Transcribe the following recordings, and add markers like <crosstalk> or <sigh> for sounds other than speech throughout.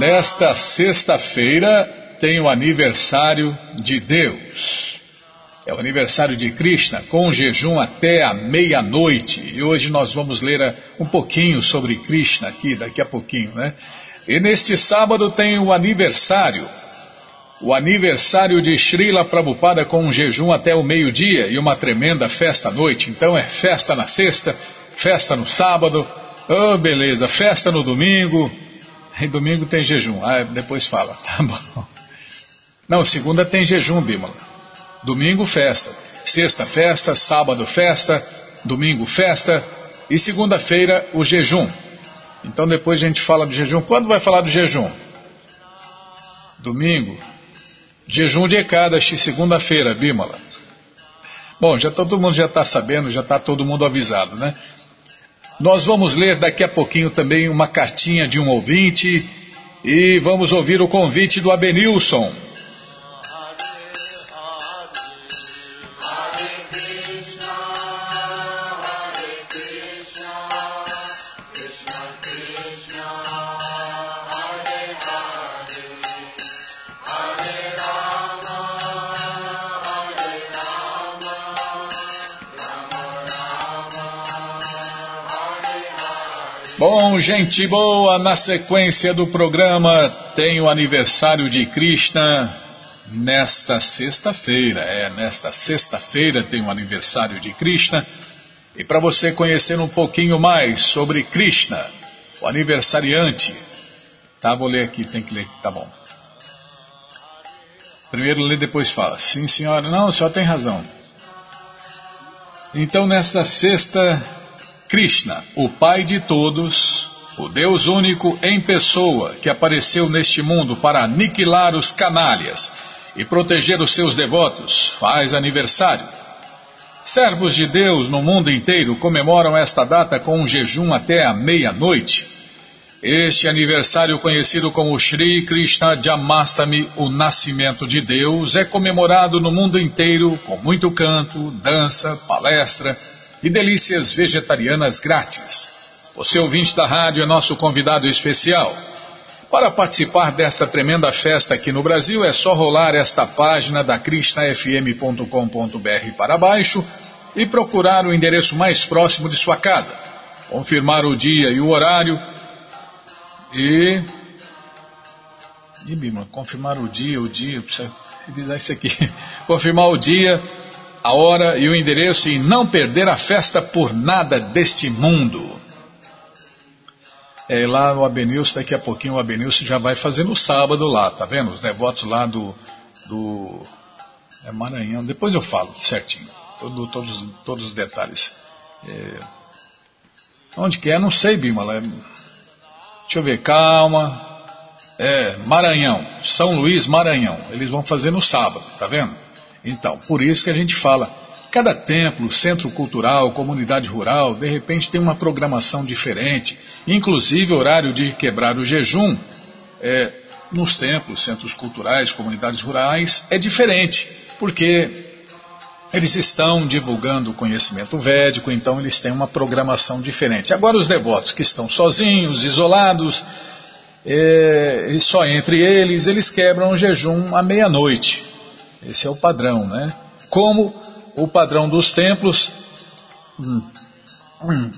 Nesta sexta-feira tem o aniversário de Deus. É o aniversário de Krishna, com jejum até a meia-noite. E hoje nós vamos ler um pouquinho sobre Krishna aqui, daqui a pouquinho, né? E neste sábado tem o aniversário. O aniversário de Srila Prabhupada com um jejum até o meio-dia e uma tremenda festa à noite. Então é festa na sexta, festa no sábado, oh beleza, festa no domingo, e domingo tem jejum. Ah, depois fala, <laughs> tá bom. Não, segunda tem jejum, Bímola. Domingo, festa. Sexta, festa. Sábado, festa. Domingo, festa. E segunda-feira, o jejum. Então depois a gente fala do jejum. Quando vai falar do jejum? Domingo. Jejum de Ekadashi, segunda-feira, Bímola. Bom, já todo mundo já está sabendo, já está todo mundo avisado, né? Nós vamos ler daqui a pouquinho também uma cartinha de um ouvinte e vamos ouvir o convite do Abenilson. Bom, gente boa, na sequência do programa tem o aniversário de Krishna nesta sexta-feira. É, nesta sexta-feira tem o aniversário de Krishna. E para você conhecer um pouquinho mais sobre Krishna, o aniversariante, tá? Vou ler aqui, tem que ler, tá bom. Primeiro lê, depois fala. Sim, senhora. Não, o senhor tem razão. Então, nesta sexta Krishna, o Pai de todos, o Deus único em pessoa que apareceu neste mundo para aniquilar os canalhas e proteger os seus devotos, faz aniversário. Servos de Deus no mundo inteiro comemoram esta data com um jejum até a meia-noite. Este aniversário, conhecido como Sri Krishna Jamastami, o nascimento de Deus, é comemorado no mundo inteiro com muito canto, dança, palestra e delícias vegetarianas grátis. Você ouvinte da rádio é nosso convidado especial. Para participar desta tremenda festa aqui no Brasil é só rolar esta página da crisnafm.com.br para baixo e procurar o endereço mais próximo de sua casa. Confirmar o dia e o horário e. E, Bima, confirmar o dia, o dia, precisa revisar isso aqui. <laughs> confirmar o dia a hora e o endereço e não perder a festa por nada deste mundo. É, lá no Abenilson, daqui a pouquinho o Abenilson já vai fazer no sábado lá, tá vendo? Os devotos lá do, do é Maranhão, depois eu falo certinho, todo, todos, todos os detalhes. É, onde que é? Não sei, Bima. É, deixa eu ver, calma. É, Maranhão, São Luís, Maranhão. Eles vão fazer no sábado, tá vendo? Então, por isso que a gente fala, cada templo, centro cultural, comunidade rural, de repente tem uma programação diferente, inclusive horário de quebrar o jejum é, nos templos, centros culturais, comunidades rurais é diferente, porque eles estão divulgando o conhecimento védico, então eles têm uma programação diferente. Agora os devotos que estão sozinhos, isolados, é, e só entre eles, eles quebram o jejum à meia-noite. Esse é o padrão, né? Como o padrão dos templos hum, hum,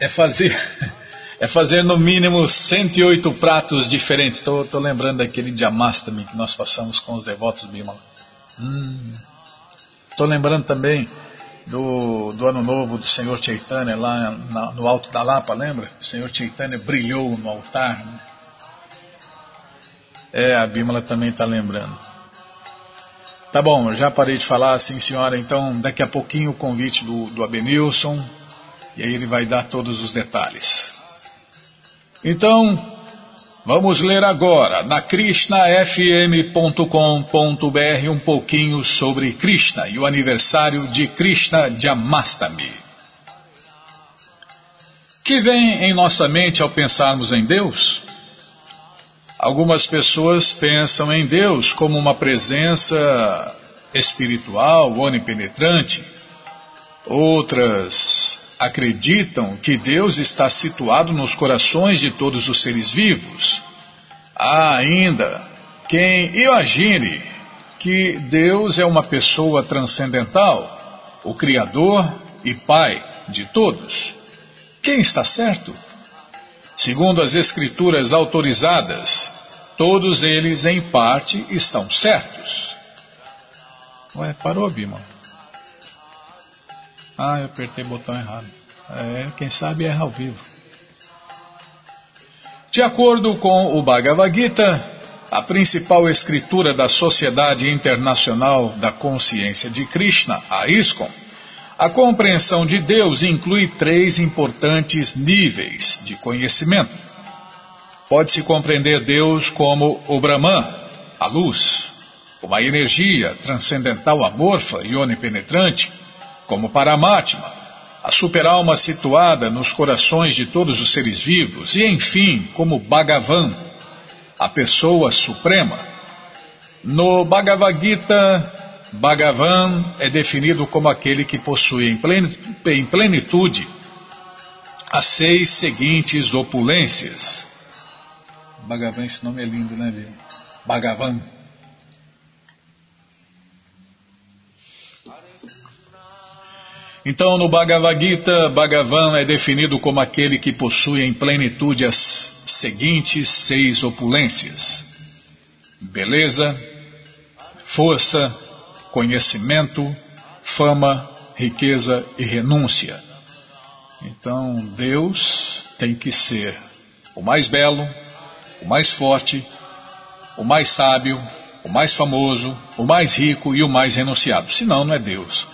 é fazer <laughs> é fazer no mínimo 108 pratos diferentes. Estou lembrando daquele Jamastami que nós passamos com os devotos Bimala. Estou hum. lembrando também do, do ano novo do Senhor Chaitanya lá na, no alto da Lapa, lembra? O Senhor Chaitanya brilhou no altar. Né? É, a Bimala também está lembrando. Tá bom, já parei de falar, sim senhora, então daqui a pouquinho o convite do, do Abenilson, e aí ele vai dar todos os detalhes. Então, vamos ler agora na krishnafm.com.br um pouquinho sobre Krishna e o aniversário de Krishna Jamastami. Que vem em nossa mente ao pensarmos em Deus? Algumas pessoas pensam em Deus como uma presença espiritual, onipenetrante. Outras acreditam que Deus está situado nos corações de todos os seres vivos. Há ainda quem imagine que Deus é uma pessoa transcendental, o Criador e Pai de todos. Quem está certo? Segundo as Escrituras autorizadas, todos eles, em parte, estão certos. Ué, parou, Bima? Ah, eu apertei o botão errado. É, quem sabe erra ao vivo. De acordo com o Bhagavad Gita, a principal escritura da Sociedade Internacional da Consciência de Krishna, a ISKCON, a compreensão de Deus inclui três importantes níveis de conhecimento. Pode-se compreender Deus como o Brahman, a luz, uma energia transcendental amorfa e onipenetrante, como Paramatma, a superalma situada nos corações de todos os seres vivos, e enfim, como Bhagavan, a pessoa suprema. No Bhagavad Gita, Bhagavan é definido como aquele que possui em plenitude as seis seguintes opulências. Bhagavan, esse nome é lindo, né, Bia? Bhagavan. Então, no Bhagavad Gita, Bhagavan é definido como aquele que possui em plenitude as seguintes seis opulências: beleza, força, conhecimento, fama, riqueza e renúncia. Então Deus tem que ser o mais belo, o mais forte, o mais sábio, o mais famoso, o mais rico e o mais renunciado. Senão, não é Deus.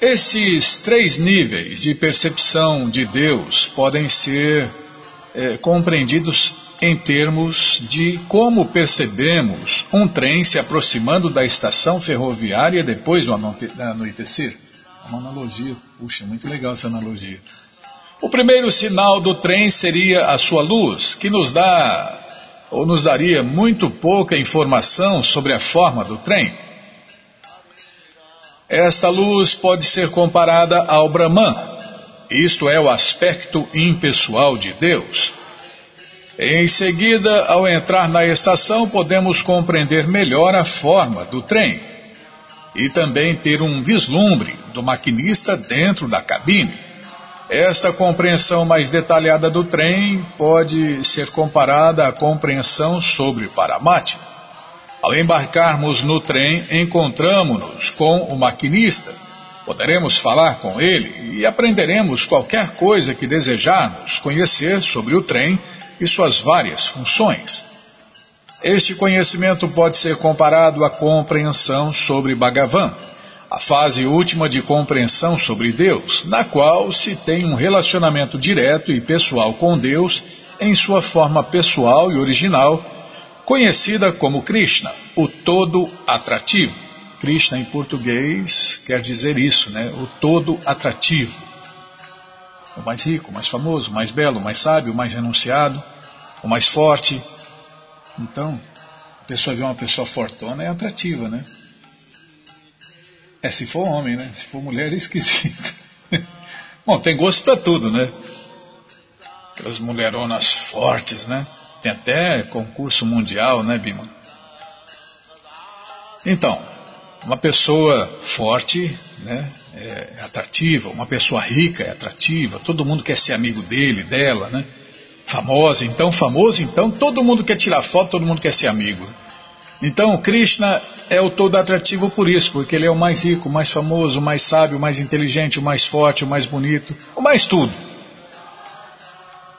Estes três níveis de percepção de Deus podem ser é, compreendidos em termos de como percebemos um trem se aproximando da estação ferroviária depois do anoitecer. Uma analogia, puxa, muito legal essa analogia. O primeiro sinal do trem seria a sua luz, que nos dá ou nos daria muito pouca informação sobre a forma do trem. Esta luz pode ser comparada ao Brahman, isto é, o aspecto impessoal de Deus. Em seguida, ao entrar na estação, podemos compreender melhor a forma do trem e também ter um vislumbre do maquinista dentro da cabine. Esta compreensão mais detalhada do trem pode ser comparada à compreensão sobre Paramatma. Ao embarcarmos no trem, encontramos-nos com o maquinista. Poderemos falar com ele e aprenderemos qualquer coisa que desejarmos conhecer sobre o trem e suas várias funções. Este conhecimento pode ser comparado à compreensão sobre Bhagavan, a fase última de compreensão sobre Deus, na qual se tem um relacionamento direto e pessoal com Deus em sua forma pessoal e original, conhecida como Krishna, o todo atrativo. Krishna em português quer dizer isso, né? O todo atrativo o mais rico, o mais famoso, o mais belo, o mais sábio, o mais renunciado, o mais forte. Então, a pessoa vê uma pessoa fortona é atrativa, né? É se for homem, né? Se for mulher é esquisito. <laughs> Bom, tem gosto para tudo, né? Aquelas mulheronas fortes, né? Tem até concurso mundial, né, Bima? Então, uma pessoa forte né, é, é atrativa, uma pessoa rica é atrativa, todo mundo quer ser amigo dele, dela, né? Famosa, então famoso, então todo mundo quer tirar foto, todo mundo quer ser amigo. Então Krishna é o todo atrativo por isso, porque ele é o mais rico, o mais famoso, o mais sábio, o mais inteligente, o mais forte, o mais bonito, o mais tudo.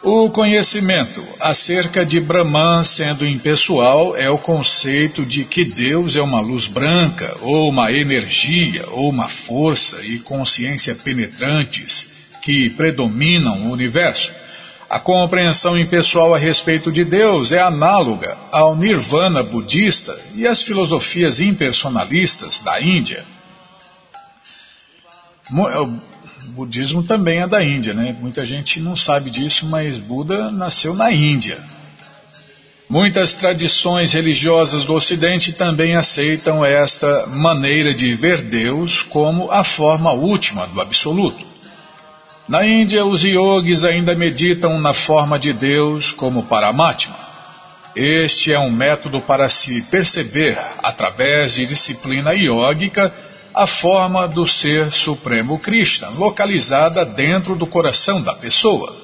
O conhecimento acerca de Brahman sendo impessoal é o conceito de que Deus é uma luz branca, ou uma energia, ou uma força e consciência penetrantes que predominam o universo. A compreensão impessoal a respeito de Deus é análoga ao nirvana budista e às filosofias impersonalistas da Índia budismo também é da Índia, né? Muita gente não sabe disso, mas Buda nasceu na Índia. Muitas tradições religiosas do Ocidente também aceitam esta maneira de ver Deus como a forma última do absoluto. Na Índia, os yogis ainda meditam na forma de Deus como Paramatma. Este é um método para se perceber, através de disciplina yógica, a forma do Ser Supremo Krishna, localizada dentro do coração da pessoa.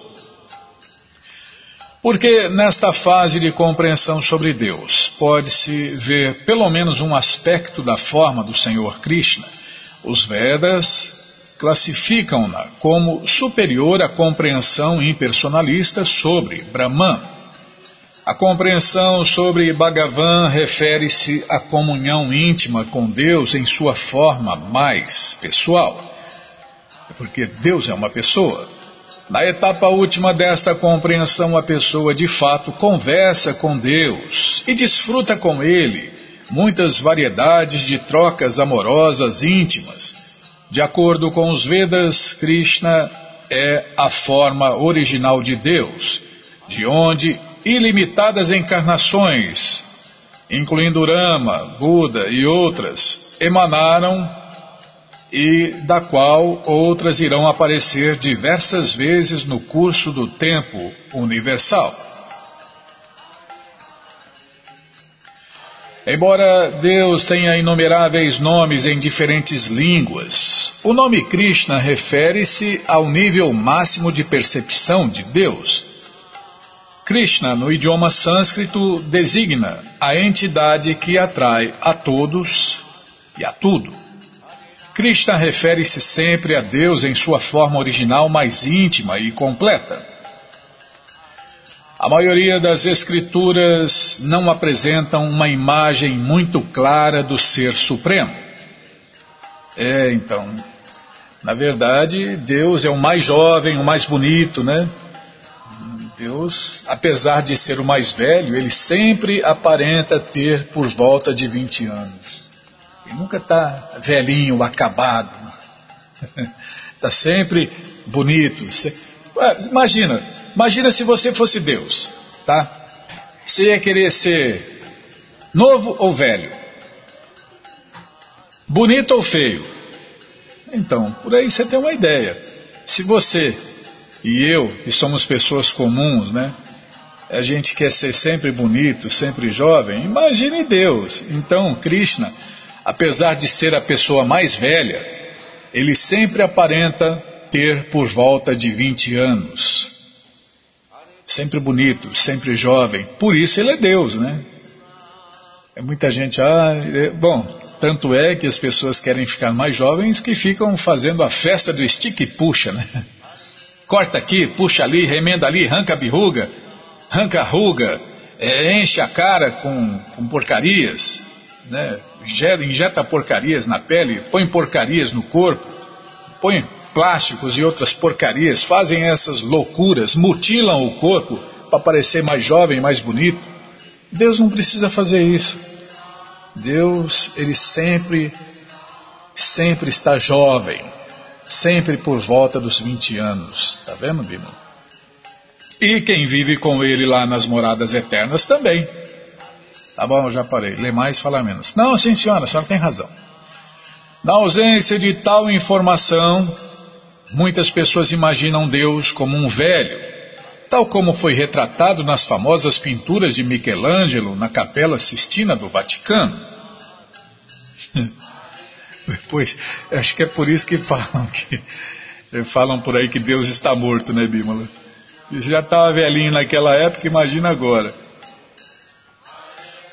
Porque nesta fase de compreensão sobre Deus pode-se ver pelo menos um aspecto da forma do Senhor Krishna, os Vedas classificam-na como superior à compreensão impersonalista sobre Brahman. A compreensão sobre Bhagavan refere-se à comunhão íntima com Deus em sua forma mais pessoal. Porque Deus é uma pessoa. Na etapa última desta compreensão, a pessoa de fato conversa com Deus e desfruta com Ele muitas variedades de trocas amorosas íntimas. De acordo com os Vedas, Krishna é a forma original de Deus, de onde ilimitadas encarnações, incluindo Rama, Buda e outras, emanaram e da qual outras irão aparecer diversas vezes no curso do tempo universal. Embora Deus tenha inumeráveis nomes em diferentes línguas, o nome Krishna refere-se ao nível máximo de percepção de Deus Krishna, no idioma sânscrito, designa a entidade que atrai a todos e a tudo. Krishna refere-se sempre a Deus em sua forma original mais íntima e completa. A maioria das escrituras não apresentam uma imagem muito clara do Ser Supremo. É, então, na verdade, Deus é o mais jovem, o mais bonito, né? Deus, apesar de ser o mais velho, ele sempre aparenta ter por volta de 20 anos. Ele nunca está velhinho, acabado. Está <laughs> sempre bonito. Imagina, imagina se você fosse Deus, tá? Você ia querer ser novo ou velho? Bonito ou feio? Então, por aí você tem uma ideia. Se você e eu, que somos pessoas comuns, né? A gente quer ser sempre bonito, sempre jovem. Imagine Deus. Então, Krishna, apesar de ser a pessoa mais velha, ele sempre aparenta ter por volta de 20 anos. Sempre bonito, sempre jovem. Por isso ele é Deus, né? É muita gente, ah, é, bom, tanto é que as pessoas querem ficar mais jovens que ficam fazendo a festa do stick e puxa, né? corta aqui, puxa ali, remenda ali, arranca a birruga, arranca a ruga, é, enche a cara com, com porcarias, né? injeta porcarias na pele, põe porcarias no corpo, põe plásticos e outras porcarias, fazem essas loucuras, mutilam o corpo para parecer mais jovem, mais bonito. Deus não precisa fazer isso. Deus, ele sempre, sempre está jovem sempre por volta dos 20 anos. Tá vendo, Bima? E quem vive com ele lá nas moradas eternas também. Tá bom, já parei. Lê mais, fala menos. Não, sim, senhora, a senhora tem razão. Na ausência de tal informação, muitas pessoas imaginam Deus como um velho, tal como foi retratado nas famosas pinturas de Michelangelo na Capela Sistina do Vaticano. <laughs> Depois, acho que é por isso que falam que falam por aí que Deus está morto, né, Bímola? Isso já estava velhinho naquela época, imagina agora.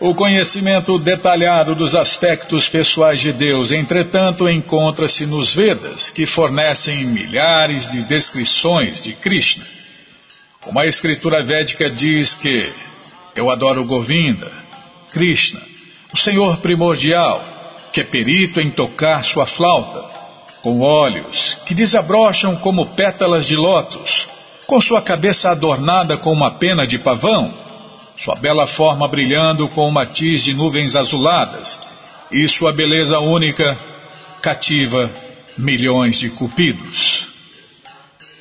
O conhecimento detalhado dos aspectos pessoais de Deus, entretanto, encontra-se nos Vedas, que fornecem milhares de descrições de Krishna. Como a escritura védica diz que eu adoro Govinda, Krishna, o Senhor primordial, que é perito em tocar sua flauta, com olhos que desabrocham como pétalas de lótus, com sua cabeça adornada com uma pena de pavão, sua bela forma brilhando com um matiz de nuvens azuladas, e sua beleza única cativa milhões de cupidos.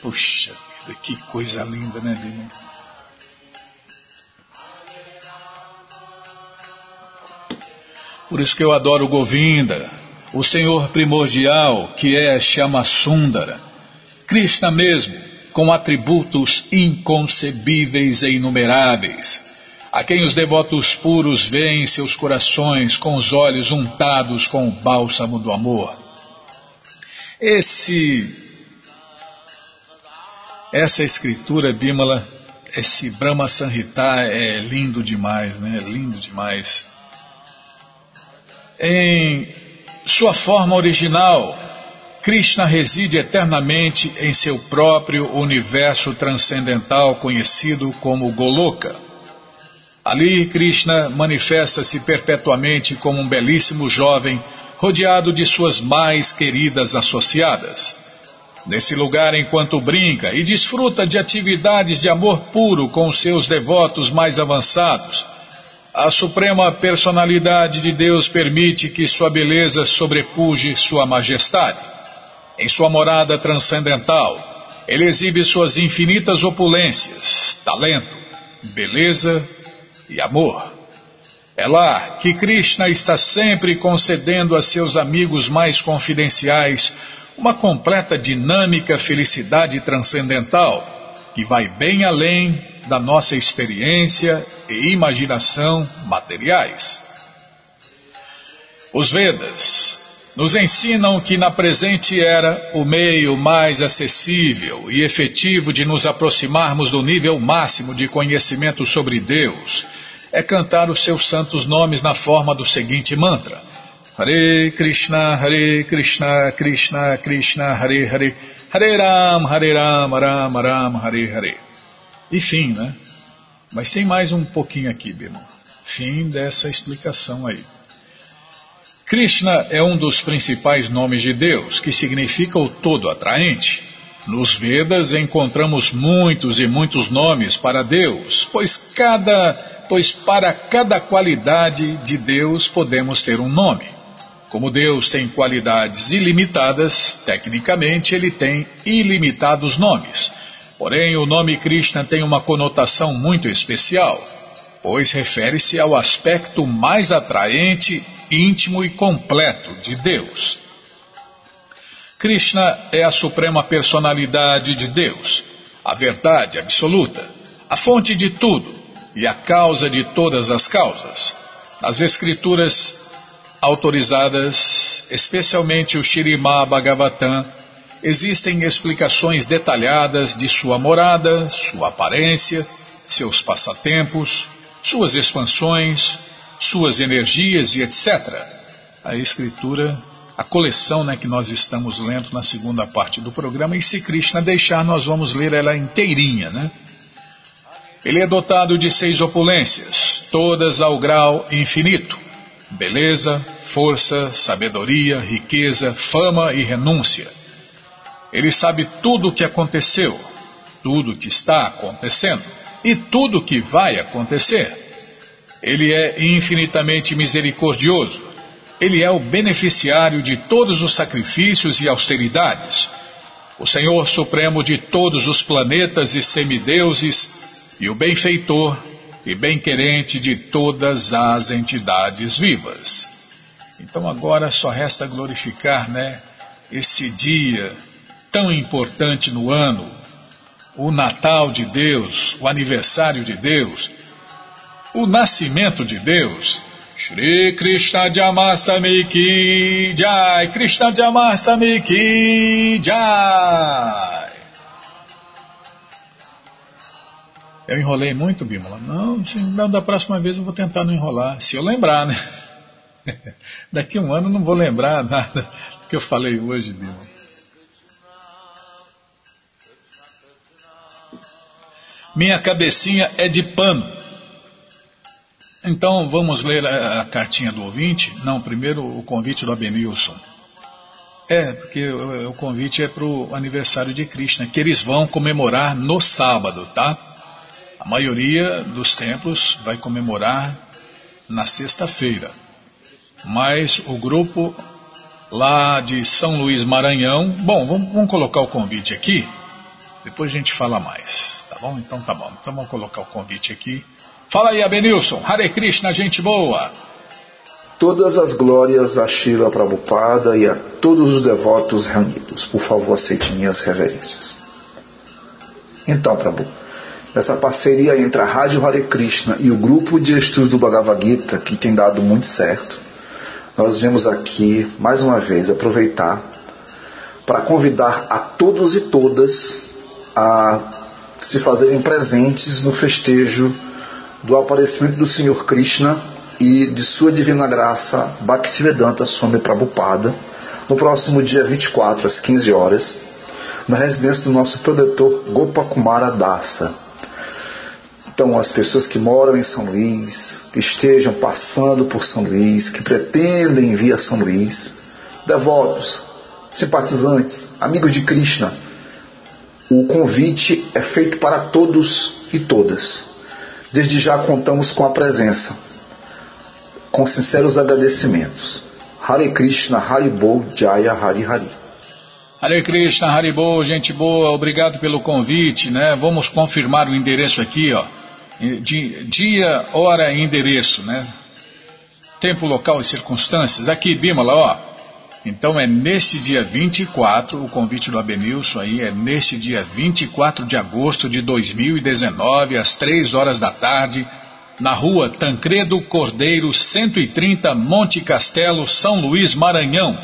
Puxa vida, que coisa linda, né, Bima? Por isso que eu adoro o Govinda, o Senhor primordial, que é Shyamasundara. Krishna mesmo, com atributos inconcebíveis e inumeráveis, a quem os devotos puros veem seus corações com os olhos untados com o bálsamo do amor. Esse essa escritura Bimala, esse Brahma Sanhita é lindo demais, né? É lindo demais. Em sua forma original, Krishna reside eternamente em seu próprio universo transcendental conhecido como Goloka. Ali, Krishna manifesta-se perpetuamente como um belíssimo jovem rodeado de suas mais queridas associadas. Nesse lugar, enquanto brinca e desfruta de atividades de amor puro com seus devotos mais avançados, a suprema personalidade de Deus permite que sua beleza sobrepuje sua majestade. Em sua morada transcendental, ele exibe suas infinitas opulências, talento, beleza e amor. É lá que Krishna está sempre concedendo a seus amigos mais confidenciais uma completa dinâmica felicidade transcendental que vai bem além da nossa experiência e imaginação materiais. Os Vedas, nos ensinam que na presente era o meio mais acessível e efetivo de nos aproximarmos do nível máximo de conhecimento sobre Deus é cantar os seus santos nomes na forma do seguinte mantra: Hare Krishna, Hare Krishna, Krishna Krishna, Hare Hare, Hare Ram, Hare Ram, Ram Ram, Hare Hare. E fim, né? Mas tem mais um pouquinho aqui, Bima. Fim dessa explicação aí. Krishna é um dos principais nomes de Deus, que significa o todo atraente. Nos Vedas encontramos muitos e muitos nomes para Deus, pois cada, pois para cada qualidade de Deus podemos ter um nome. Como Deus tem qualidades ilimitadas, tecnicamente ele tem ilimitados nomes. Porém, o nome Krishna tem uma conotação muito especial, pois refere-se ao aspecto mais atraente íntimo e completo de Deus. Krishna é a suprema personalidade de Deus, a verdade absoluta, a fonte de tudo e a causa de todas as causas. Nas escrituras autorizadas, especialmente o Shirimá Bhagavatam, existem explicações detalhadas de sua morada, sua aparência, seus passatempos, suas expansões, suas energias e etc. A escritura, a coleção né, que nós estamos lendo na segunda parte do programa, e se Krishna deixar, nós vamos ler ela inteirinha. Né? Ele é dotado de seis opulências, todas ao grau infinito: beleza, força, sabedoria, riqueza, fama e renúncia. Ele sabe tudo o que aconteceu, tudo o que está acontecendo e tudo o que vai acontecer. Ele é infinitamente misericordioso. Ele é o beneficiário de todos os sacrifícios e austeridades. O Senhor Supremo de todos os planetas e semideuses e o benfeitor e bem-querente de todas as entidades vivas. Então agora só resta glorificar, né, esse dia tão importante no ano, o Natal de Deus, o aniversário de Deus, o nascimento de Deus. Shri Krishna Jamastami Ki Jai, Krishna Jamastami Ki Jai. Eu enrolei muito, Bímola? Não, não, da próxima vez eu vou tentar não enrolar, se eu lembrar, né? <laughs> Daqui a um ano não vou lembrar nada do que eu falei hoje, Bímola. Minha cabecinha é de pano. Então vamos ler a, a, cartinha do ouvinte. Não, primeiro o convite do Abenilson. É, porque o, o convite é para o aniversário de Krishna, que eles vão comemorar no sábado, tá? A maioria dos templos vai comemorar na sexta-feira. Mas o grupo lá de São Luís Maranhão. Bom, vamos, vamos colocar o convite aqui. Depois a gente fala mais. Tá bom? Então tá bom. Então vamos colocar o convite aqui. Fala aí, Abenilson. Hare Krishna, gente boa. Todas as glórias a Shila Prabhupada e a todos os devotos reunidos. Por favor, aceite minhas reverências. Então, Prabhu, essa parceria entre a Rádio Hare Krishna e o grupo de estudos do Bhagavad Gita, que tem dado muito certo, nós viemos aqui, mais uma vez, aproveitar para convidar a todos e todas a se fazerem presentes no festejo do aparecimento do Senhor Krishna e de Sua Divina Graça Bhaktivedanta Swami Prabhupada no próximo dia 24 às 15 horas na residência do nosso protetor Gopakumara Dasa. Então, as pessoas que moram em São Luís, que estejam passando por São Luís, que pretendem vir a São Luís, devotos, simpatizantes, amigos de Krishna, o convite é feito para todos e todas. Desde já contamos com a presença com sinceros agradecimentos. Hare Krishna, Haribol, Jaya, Hari Hari. Hare Krishna, Haribol, gente boa, obrigado pelo convite, né? Vamos confirmar o endereço aqui, ó. Dia, hora e endereço, né? Tempo, local e circunstâncias. Aqui, Bímola, ó. Então é neste dia 24, o convite do Abenilson aí é neste dia 24 de agosto de 2019, às 3 horas da tarde, na rua Tancredo Cordeiro, 130, Monte Castelo, São Luís, Maranhão.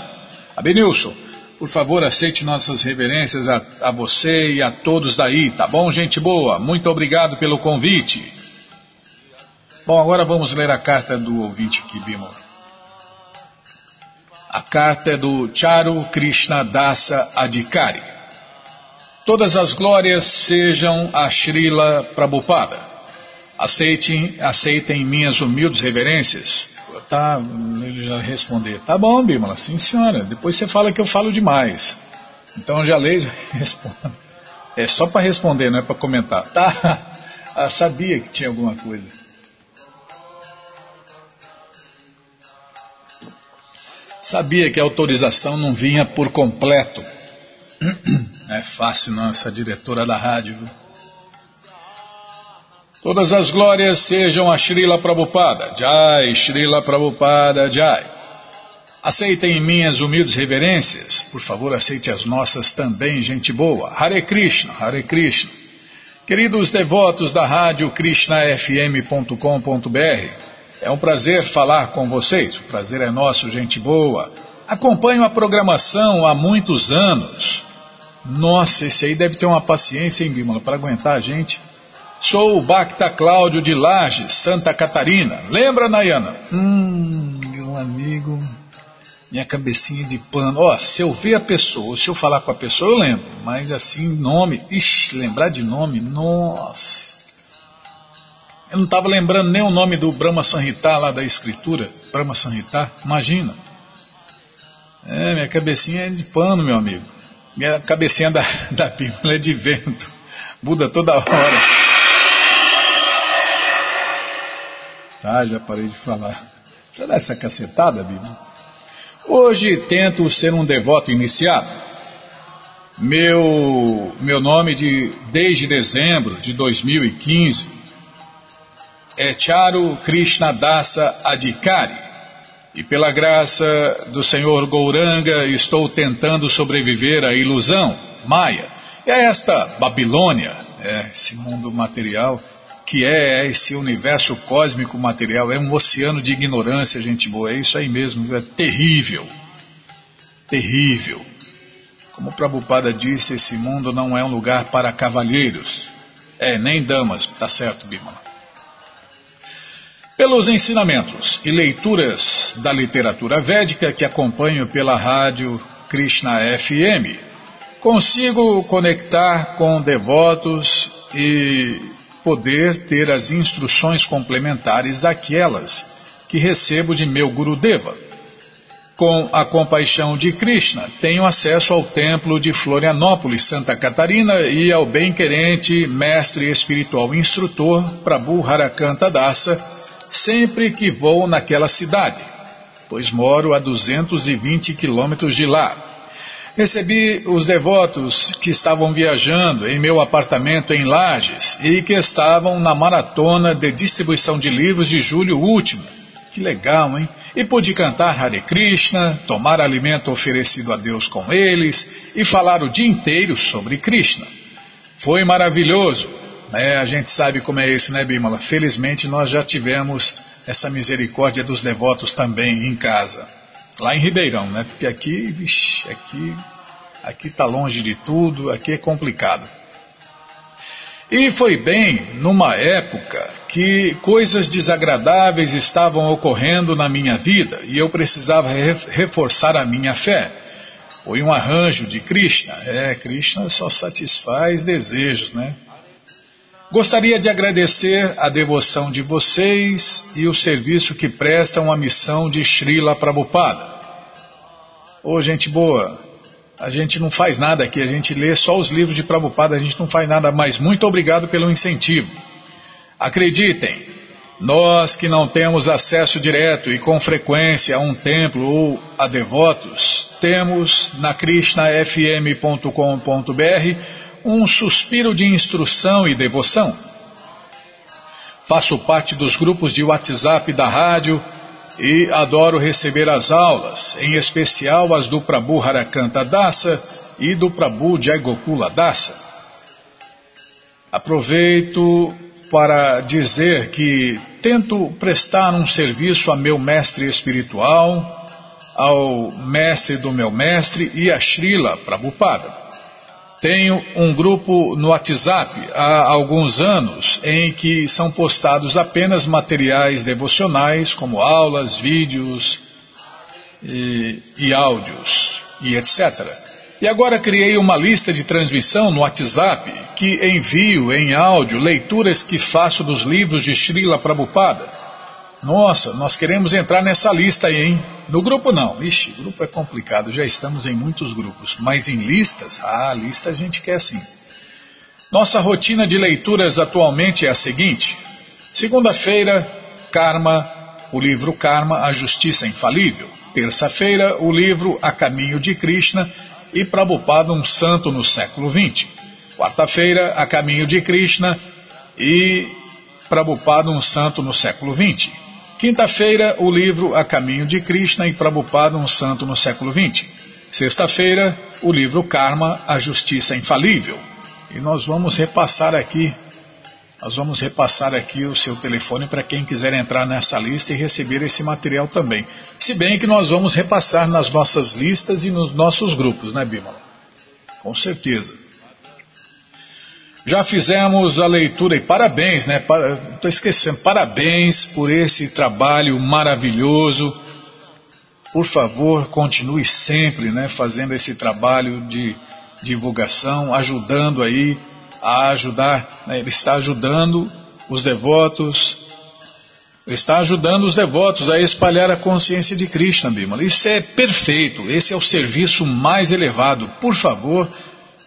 Abenilson, por favor, aceite nossas reverências a, a, você e a todos daí, tá bom, gente boa? Muito obrigado pelo convite. Bom, agora vamos ler a carta do ouvinte aqui, Bimo. A carta é do Charu Krishna Dasa Adhikari. Todas as glórias sejam a Srila Prabhupada. Aceitem, aceitem minhas humildes reverências. Tá, ele já responder. Tá bom, Bímola, sim senhora. Depois você fala que eu falo demais. Então já leio, já <laughs> respondo. É só para responder, não é para comentar. Tá, <laughs> ah, sabia que tinha alguma coisa. Sabia que a autorização não vinha por completo. <clears throat> É fácil não, essa diretora da rádio. Viu? Todas as glórias sejam a Srila Prabhupada. Jai, Srila Prabhupada, Jai. Aceitem minhas humildes reverências. Por favor, aceite as nossas também, gente boa. Hare Krishna, Hare Krishna. Queridos devotos da rádio krishnafm.com.br, é um prazer falar com vocês. O prazer é nosso, gente boa. Acompanho a programação há muitos anos. Nossa, esse aí deve ter uma paciência, hein, Bímola, para aguentar a gente. Sou o Bacta Cláudio de Lages, Santa Catarina. Lembra, Nayana? Hum, meu amigo, minha cabecinha de pano. Ó, se eu ver a pessoa, se eu falar com a pessoa, eu lembro. Mas assim, nome, ixi, lembrar de nome, nossa. Eu não estava lembrando nem o nome do Brahma Sanhita lá da escritura. Brahma Sanhita, imagina. É, minha cabecinha é de pano, meu amigo. Minha cabecinha da, <laughs> da Bíblia é de vento. Muda toda hora. Tá, já parei de falar. Dá essa cacetada, Bíblia? Hoje tento ser um devoto iniciado. Meu, meu nome de, desde dezembro de 2015 é Charu Krishna Dasa Adhikari. E pela graça do Senhor Gouranga estou tentando sobreviver à ilusão, Maia, e a esta Babilônia, é, esse mundo material que é esse universo cósmico material, é um oceano de ignorância, gente boa, é isso aí mesmo, é terrível, terrível. Como o Prabhupada disse, esse mundo não é um lugar para cavalheiros, é, nem damas, tá certo, Bimala. Pelos ensinamentos e leituras da literatura védica que acompanho pela rádio Krishna FM, consigo conectar com devotos e poder ter as instruções complementares daquelas que recebo de meu Gurudeva. Com a compaixão de Krishna, tenho acesso ao templo de Florianópolis, Santa Catarina, e ao bem-querente mestre espiritual instrutor Prabhu Harakanta Dasa, sempre que vou naquela cidade, pois moro a 220 quilômetros de lá. Recebi os devotos que estavam viajando em meu apartamento em Lages e que estavam na maratona de distribuição de livros de julho último, Que legal, hein? E pude cantar Hare Krishna, tomar alimento oferecido a Deus com eles e falar o dia inteiro sobre Krishna. Foi maravilhoso. É, a gente sabe como é isso, né, Bimala? Felizmente nós já tivemos essa misericórdia dos devotos também em casa. Lá em Ribeirão, né? Porque aqui, vixi, aqui, aqui tá longe de tudo, aqui é complicado. E foi bem numa época que coisas desagradáveis estavam ocorrendo na minha vida e eu precisava reforçar a minha fé. Foi um arranjo de Krishna. É, Krishna só satisfaz desejos, né? Gostaria de agradecer a devoção de vocês e o serviço que prestam à missão de Srila Prabhupada. Ô, gente boa, a gente não faz nada aqui, a gente lê só os livros de Prabhupada, a gente não faz nada, mas muito obrigado pelo incentivo. Acreditem, nós que não temos acesso direto e com frequência a um templo ou a devotos, temos na krishnafm.com.br um suspiro de instrução e devoção. Faço parte dos grupos de WhatsApp da rádio e adoro receber as aulas, em especial as do Prabhu Harakanta Dasa e do Prabhu Jayagokula Dasa. Aproveito para dizer que tento prestar um serviço a meu mestre espiritual, ao mestre do meu mestre e a Srila Prabhupada. Tenho um grupo no WhatsApp há alguns anos em que são postados apenas materiais devocionais, como aulas, vídeos e, e áudios e etc. E agora criei uma lista de transmissão no WhatsApp que envio em áudio leituras que faço dos livros de Srila Prabhupada nossa, nós queremos entrar nessa lista aí, hein? No grupo não. Ixi, grupo é complicado, já estamos em muitos grupos. Mas em listas? Ah, lista a gente quer sim. Nossa rotina de leituras atualmente é a seguinte: segunda-feira, Karma, o livro Karma, a Justiça Infalível. Terça-feira, o livro A Caminho de Krishna e Prabhupada, um santo no século XX. Quarta-feira, A Caminho de Krishna e Prabhupada, um santo no século XX. Quinta-feira, o livro A Caminho de Krishna e Prabhupada, um santo no século XX. Sexta-feira, o livro Karma, a Justiça Infalível. E nós vamos repassar aqui, nós vamos repassar aqui o seu telefone para quem quiser entrar nessa lista e receber esse material também. Se bem que nós vamos repassar nas nossas listas e nos nossos grupos, né, Bímola? Com certeza. Já fizemos a leitura e parabéns, né? Estou esquecendo, parabéns por esse trabalho maravilhoso. Por favor, continue sempre, né? Fazendo esse trabalho de divulgação, ajudando aí a ajudar. Né, ele está ajudando os devotos, ele está ajudando os devotos a espalhar a consciência de Krishna, Bimala. Isso é perfeito. Esse é o serviço mais elevado. Por favor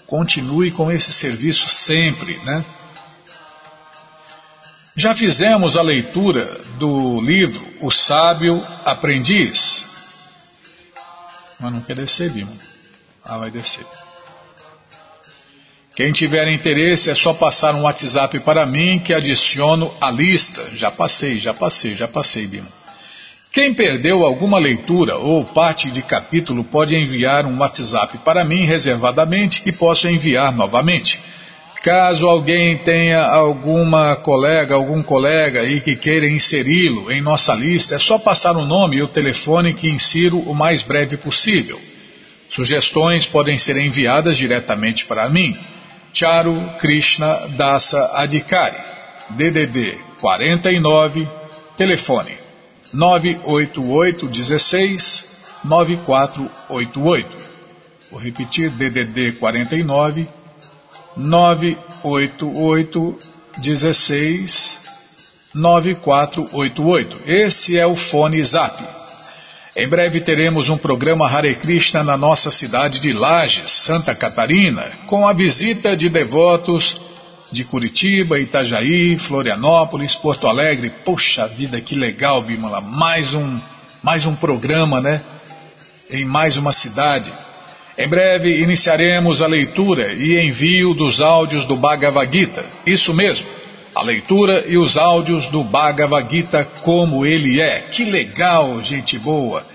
Continue com esse serviço sempre, né? Já fizemos a leitura do livro O Sábio Aprendiz. Mas não quer descer, Bima. Ah, vai descer. Quem tiver interesse é só passar um WhatsApp para mim que adiciono a lista. Já passei, já passei, já passei, Bima. Quem perdeu alguma leitura ou parte de capítulo pode enviar um WhatsApp para mim reservadamente e posso enviar novamente. Caso alguém tenha alguma colega, algum colega aí que queira inseri-lo em nossa lista, é só passar o nome e o telefone que insiro o mais breve possível. Sugestões podem ser enviadas diretamente para mim. Charu Krishna Dasa Adhikari, DDD 49, telefone 988 16 9488. Vou repetir, DDD 49 988 16 9488. Esse é o fone Zap. Em breve teremos um programa Hare Krishna na nossa cidade de Lages, Santa Catarina, com a visita de devotos de Curitiba, Itajaí, Florianópolis, Porto Alegre. Poxa vida, que legal, Bimala. Mais um, mais um programa, né? Em mais uma cidade. Em breve iniciaremos a leitura e envio dos áudios do Bhagavad Gita. Isso mesmo. a leitura e os áudios do Bhagavad Gita como ele é. Que legal, gente boa!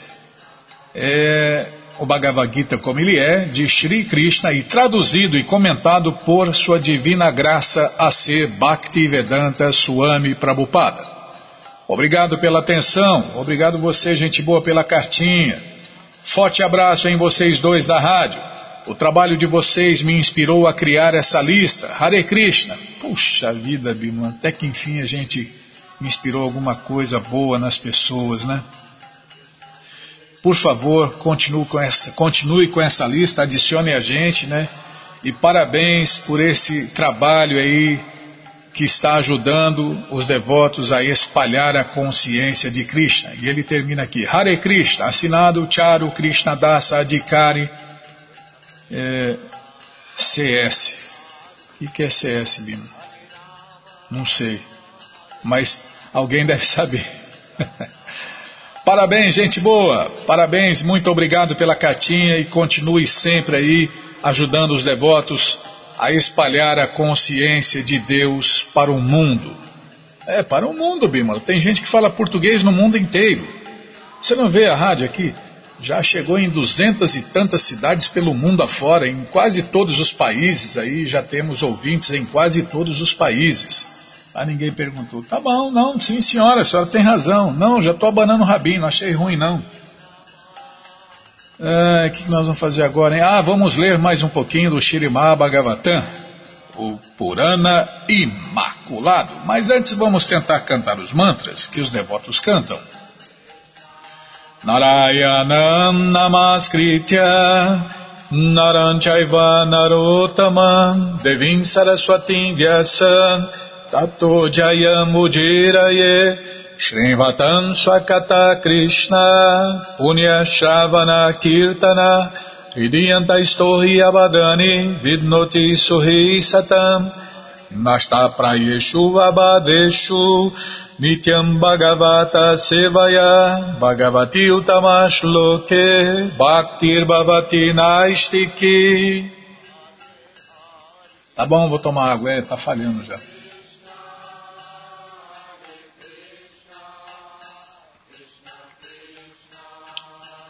É o Bhagavad Gita como ele é, de Sri Krishna e traduzido e comentado por sua divina graça a ser Bhaktivedanta Swami Prabhupada. Obrigado pela atenção, obrigado você, gente boa, pela cartinha. Forte abraço em vocês dois da rádio. O trabalho de vocês me inspirou a criar essa lista. Hare Krishna. Puxa vida, Bima, até que enfim a gente inspirou alguma coisa boa nas pessoas, né? Por favor, continue com essa, continue com essa lista, adicione a gente, né? E parabéns por esse trabalho aí que está ajudando os devotos a espalhar a consciência de Krishna. E ele termina aqui: Hare Krishna, assinado Charu Krishna Dasa Adhikari é, CS. O que é CS, Bima? Não sei. Mas alguém deve saber. <laughs> Parabéns, gente boa. Parabéns, muito obrigado pela cartinha e continue sempre aí ajudando os devotos a espalhar a consciência de Deus para o mundo. É, para o mundo, Bímola. Tem gente que fala português no mundo inteiro. Você não vê a rádio aqui? Já chegou em duzentas e tantas cidades pelo mundo afora, em quase todos os países aí, já temos ouvintes em quase todos os países. Aí ninguém perguntou. Tá bom, não, sim senhora, a senhora tem razão. Não, já estou abanando o rabinho, não achei ruim não. O que, que nós vamos fazer agora? Hein? Ah, vamos ler mais um pouquinho do Shirimá Bhagavatam, o Purana Imaculado. Mas antes vamos tentar cantar os mantras que os devotos cantam. Narayanam Namaskritya Naranchaiva Narottama Devim Saraswatim Vyasam Tato Jayamudiraye Shrivatam Swakata Krishna Punya Shavana Kirtana Hridiyanta Istorhi Abadani Vidnoti Suhi Satam Nasta Prayeshu Abadeshu Nityam Bhagavata Sevaya Bhagavati Utamash Loke Bhaktir Bhavati Naistiki Tá bom, vou tomar água, é, tá falhando já.